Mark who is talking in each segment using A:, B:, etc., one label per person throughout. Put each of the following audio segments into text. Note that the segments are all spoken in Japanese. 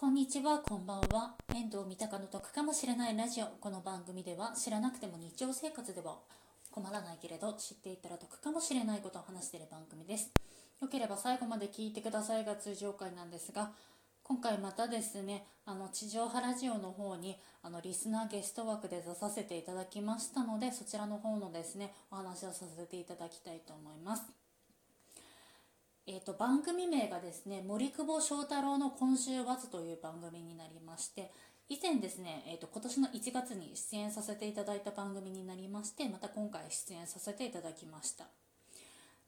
A: こんにちは、こんばんは。遠藤三鷹の得かもしれないラジオ。この番組では知らなくても日常生活では困らないけれど知っていたら得かもしれないことを話している番組です。よければ最後まで聞いてくださいが通常回なんですが、今回またですね、あの地上波ラジオの方にあのリスナーゲスト枠で出させていただきましたので、そちらの方のですね、お話をさせていただきたいと思います。えーと、番組名がですね森久保祥太郎の今週わずという番組になりまして以前ですね、えーと、今年の1月に出演させていただいた番組になりましてまた今回出演させていただきました。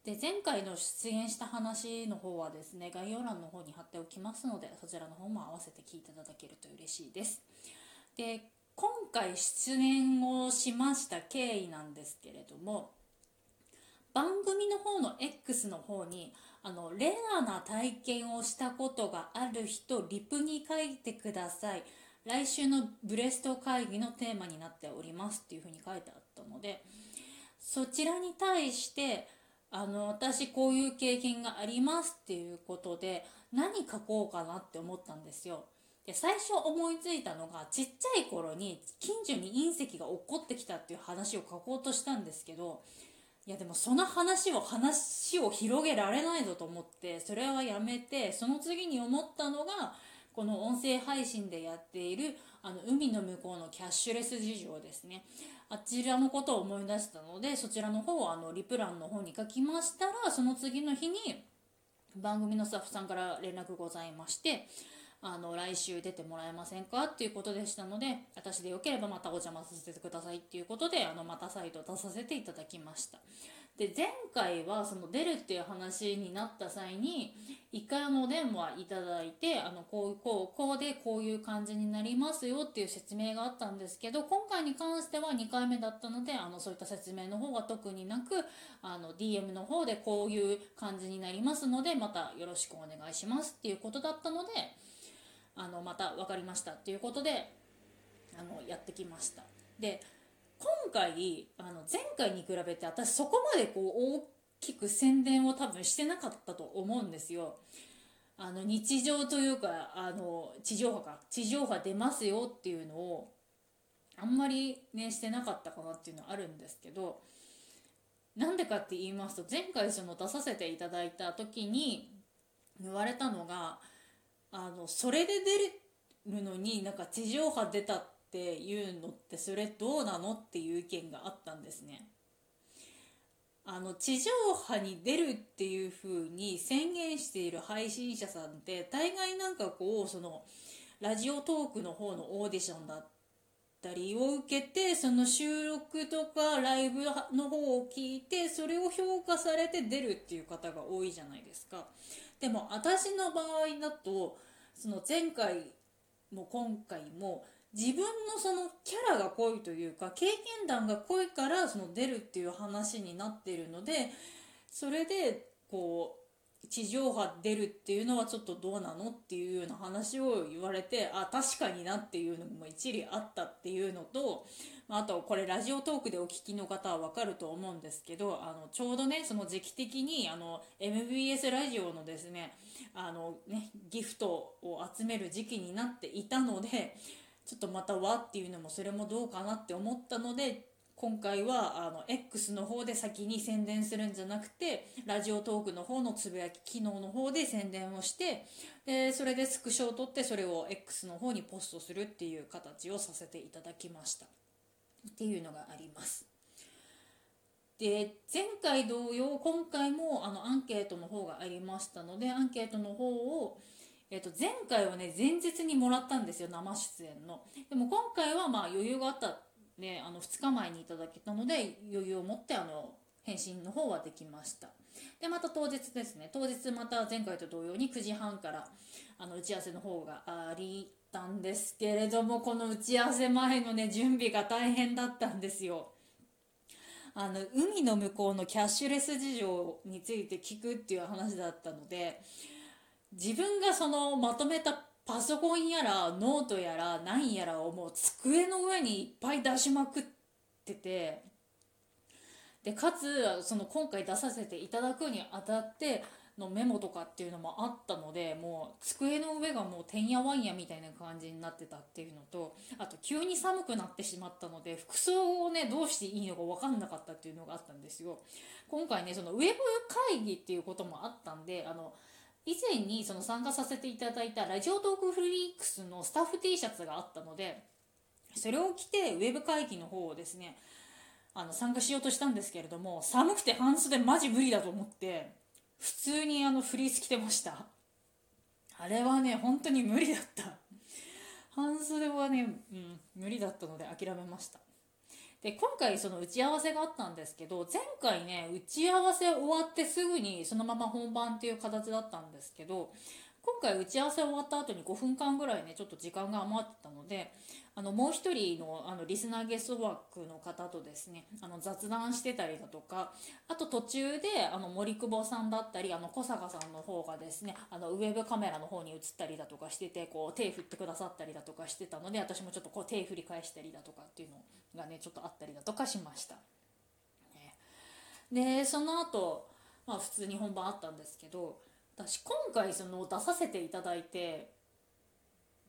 A: で前回の出演した話の方はですね概要欄の方に貼っておきますのでそちらの方も合わせて聞いていただけると嬉しいです。で今回出演をしました経緯なんですけれども番組の方の X の方にあのレアな体験をしたことがある人リプに書いてください。来週のブレスト会議のテーマになっておりますっていうふうに書いてあったのでそちらに対してあの私こういう経験がありますっていうことで何書こうかなって思ったんですよ。で最初思いついたのがちっちゃい頃に近所に隕石が落っこってきたっていう話を書こうとしたんですけどいやでもその話を話を広げられないぞと思ってそれはやめてその次に思ったのがこの音声配信でやっているあの海の向こうのキャッシュレス事情ですね。あちらのことを思い出したのでそちらの方をあのリプランの方に書きましたらその次の日に番組のスタッフさんから連絡ございましてあの来週出てもらえませんかっていうことでしたので私でよければまたお邪魔させてくださいっていうことであのまた再度出させていただきました。で前回はその出るっていう話になった際に1回のお電話いただいてあのこうこうこうでこういう感じになりますよっていう説明があったんですけど今回に関しては2回目だったのであのそういった説明の方は特になくあの DM の方でこういう感じになりますのでまたよろしくお願いしますっていうことだったのであのまた分かりましたっていうことであのやってきました。で今回あの前回に比べて私そこまでこう大きく宣伝を多分してなかったと思うんですよ。あの日常というかあの地上波か。地上波出ますよっていうのをあんまりねしてなかったかなっていうのはあるんですけど。なんでかって言いますと前回その出させていただいた時に言われたのがあのそれで出るのになんか地上波出たっていうのってそれどうなのっていう意見があったんですね。あの地上波に出るっていう風に宣言している配信者さんって大概なんかこうそのラジオトークの方のオーディションだったりを受けてその収録とかライブの方を聞いてそれを評価されて出るっていう方が多いじゃないですか。でも私の場合だとその前回も今回も自分のそのキャラが濃いというか経験談が濃いからその出るっていう話になっているのでそれでこう地上波出るっていうのはちょっとどうなのっていうような話を言われてあ確かになっていうのも一理あったっていうのとあとこれラジオトークでお聞きの方は分かると思うんですけどあのちょうどねその時期的にあの MBS ラジオのですねあのねギフトを集める時期になっていたのでちょっとまた和っていうのもそれもどうかなって思ったので今回はあの X の方で先に宣伝するんじゃなくてラジオトークの方のつぶやき機能の方で宣伝をしてでそれでスクショを取ってそれを X の方にポストするっていう形をさせていただきました。っていうのがあります。で前回同様今回もあのアンケートの方がありましたのでアンケートの方を、えー、と前回はね前日にもらったんですよ生出演のでも今回はまあ余裕があったねあの2日前にいただけたので余裕を持ってあの返信の方はできました。でまた当日ですね。当日また前回と同様に9時半からあの打ち合わせの方がありったんですけれどもこの打ち合わせ前のね準備が大変だったんですよ。あの海の向こうのキャッシュレス事情について聞くっていう話だったので自分がそのまとめたパソコンやらノートやら何やらをもう机の上にいっぱい出しまくっててでかつその今回出させていただくにあたってのメモとかっていうのもあったのでもう机の上がもうてんやわんやみたいな感じになってたっていうのとあと急に寒くなってしまったので服装をねどうしていいのか分かんなかったっていうのがあったんですよ。今回ねそのウェブ会議っていうこともあったんであの以前にその参加させていただいたラジオトークフリークスのスタッフ T シャツがあったのでそれを着てウェブ会議の方をですねあの参加しようとしたんですけれども寒くて半袖マジ無理だと思って普通にあのフリース着てました。あれはね本当に無理だった。半袖はね、うん、無理だったので諦めました。で今回その打ち合わせがあったんですけど前回ね打ち合わせ終わってすぐにそのまま本番っていう形だったんですけど今回打ち合わせ終わった後に5分間ぐらいねちょっと時間が余ってたのであのもう一人のあのリスナーゲスト枠の方とですねあの雑談してたりだとかあと途中であの森久保さんだったりあの小坂さんの方がですねあのウェブカメラの方に映ったりだとかしててこう手振ってくださったりだとかしてたので私もちょっとこう手振り返したりだとかっていうのがねちょっとあったりだとかしました。でその後まあ普通に本番あったんですけど私今回その出させていただいて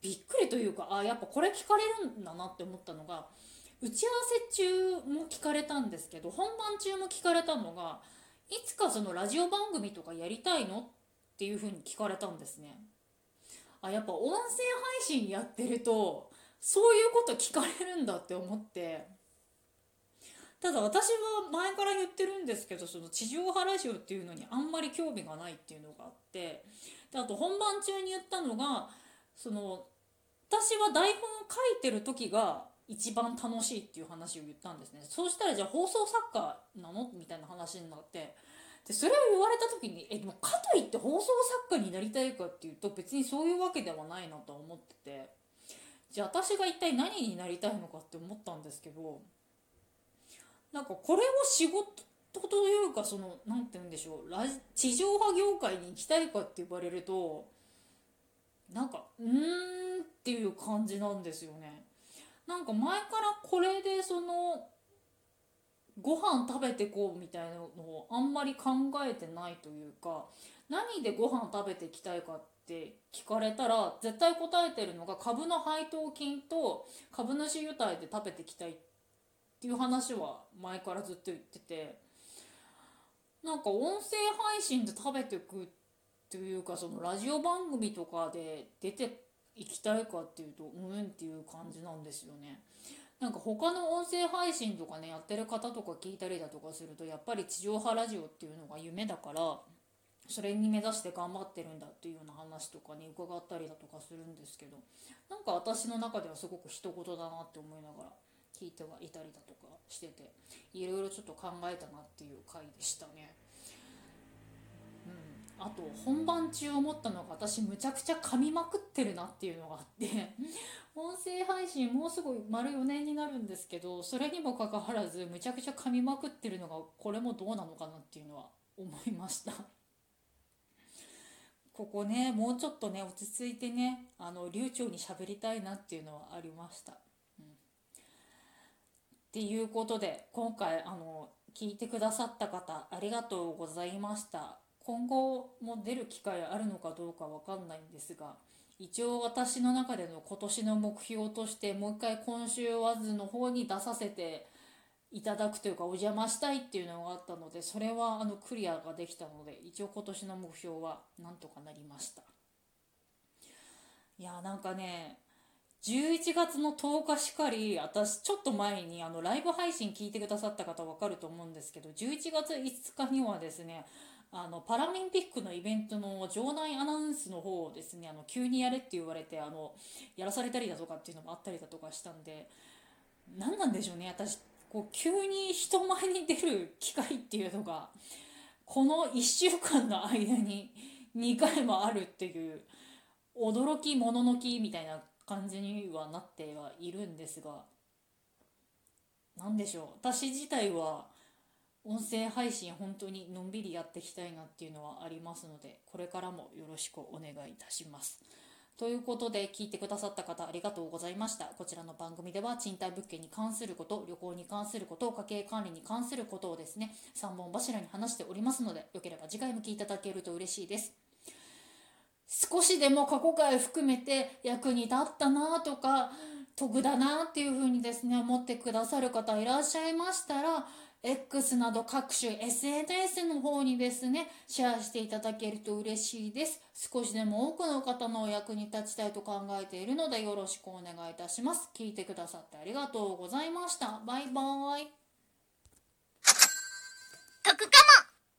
A: びっくりというかあやっぱこれ聞かれるんだなって思ったのが打ち合わせ中も聞かれたんですけど本番中も聞かれたのがいつかそのラジオ番組とかやりたいのっていうふうに聞かれたんですね。あやっぱ音声配信やってるとそういうこと聞かれるんだって思って。ただ私は前から言ってるんですけどその地上波ラジオっていうのにあんまり興味がないっていうのがあってであと本番中に言ったのがその私は台本を書いてる時が一番楽しいっていう話を言ったんですね。そうしたらじゃあ放送作家なのみたいな話になってでそれを言われた時にえでもかといって放送作家になりたいかっていうと別にそういうわけではないなと思っててじゃあ私が一体何になりたいのかって思ったんですけどなんかこれを仕事というかその何て言うんでしょうラ地上波業界に行きたいかって言われるとなんかうーんっていう感じなんですよね。なんか前からこれでそのご飯食べてこうみたいなのをあんまり考えてないというか何でご飯食べていきたいかって聞かれたら絶対答えてるのが株の配当金と株主優待で食べてきたいってていう話は前からずっと言っててなんか音声配信で食べてくっていうかそのラジオ番組とかで出ていきたいかっていうとうんっていう感じなんですよね。なんか他の音声配信とかねやってる方とか聞いたりだとかするとやっぱり地上波ラジオっていうのが夢だからそれに目指して頑張ってるんだっていうような話とかに伺ったりだとかするんですけどなんか私の中ではすごく一言だなって思いながら聞いてはいたりだとかしてていろいろちょっと考えたなっていう回でしたね。あと本番中思ったのが私むちゃくちゃ噛みまくってるなっていうのがあって音声配信もうすぐ丸4年になるんですけどそれにもかかわらずむちゃくちゃ噛みまくってるのがこれもどうなのかなっていうのは思いました。ここねもうちょっとね落ち着いてねあの流暢に喋りたいなっていうのはありました、っていうことで今回あの聞いてくださった方ありがとうございました。今後も出る機会あるのかどうかわかんないんですが一応私の中での今年の目標としてもう一回今週ワズの方に出させていただくというかお邪魔したいっていうのがあったのでそれはあのクリアができたので一応今年の目標はなんとかなりました。いやなんかね11月の10日しかり私ちょっと前にあのライブ配信聞いてくださった方分かると思うんですけど11月5日にはですねあのパラリンピックのイベントの場内アナウンスの方をですねあの急にやれって言われてあのやらされたりだとかっていうのもあったりだとかしたんで何なんでしょうね私こう急に人前に出る機会っていうのがこの1週間の間に2回もあるっていう驚きもののきみたいな感じにはなってはいるんですが何でしょう。私自体は音声配信本当にのんびりやっていきたいなっていうのはありますのでこれからもよろしくお願いいたします。ということで聞いてくださった方ありがとうございました。こちらの番組では賃貸物件に関すること旅行に関すること家計管理に関することをですね3本柱に話しておりますのでよければ次回も聞いていただけると嬉しいです。少しでも過去回含めて役に立ったなとか得だなっていうふうにですね思ってくださる方いらっしゃいましたら X など各種 SNS の方にですね、シェアしていただけると嬉しいです。少しでも多くの方のお役に立ちたいと考えているのでよろしくお願いいたします。聞いてくださってありがとうございました。バイバーイ。
B: 得かも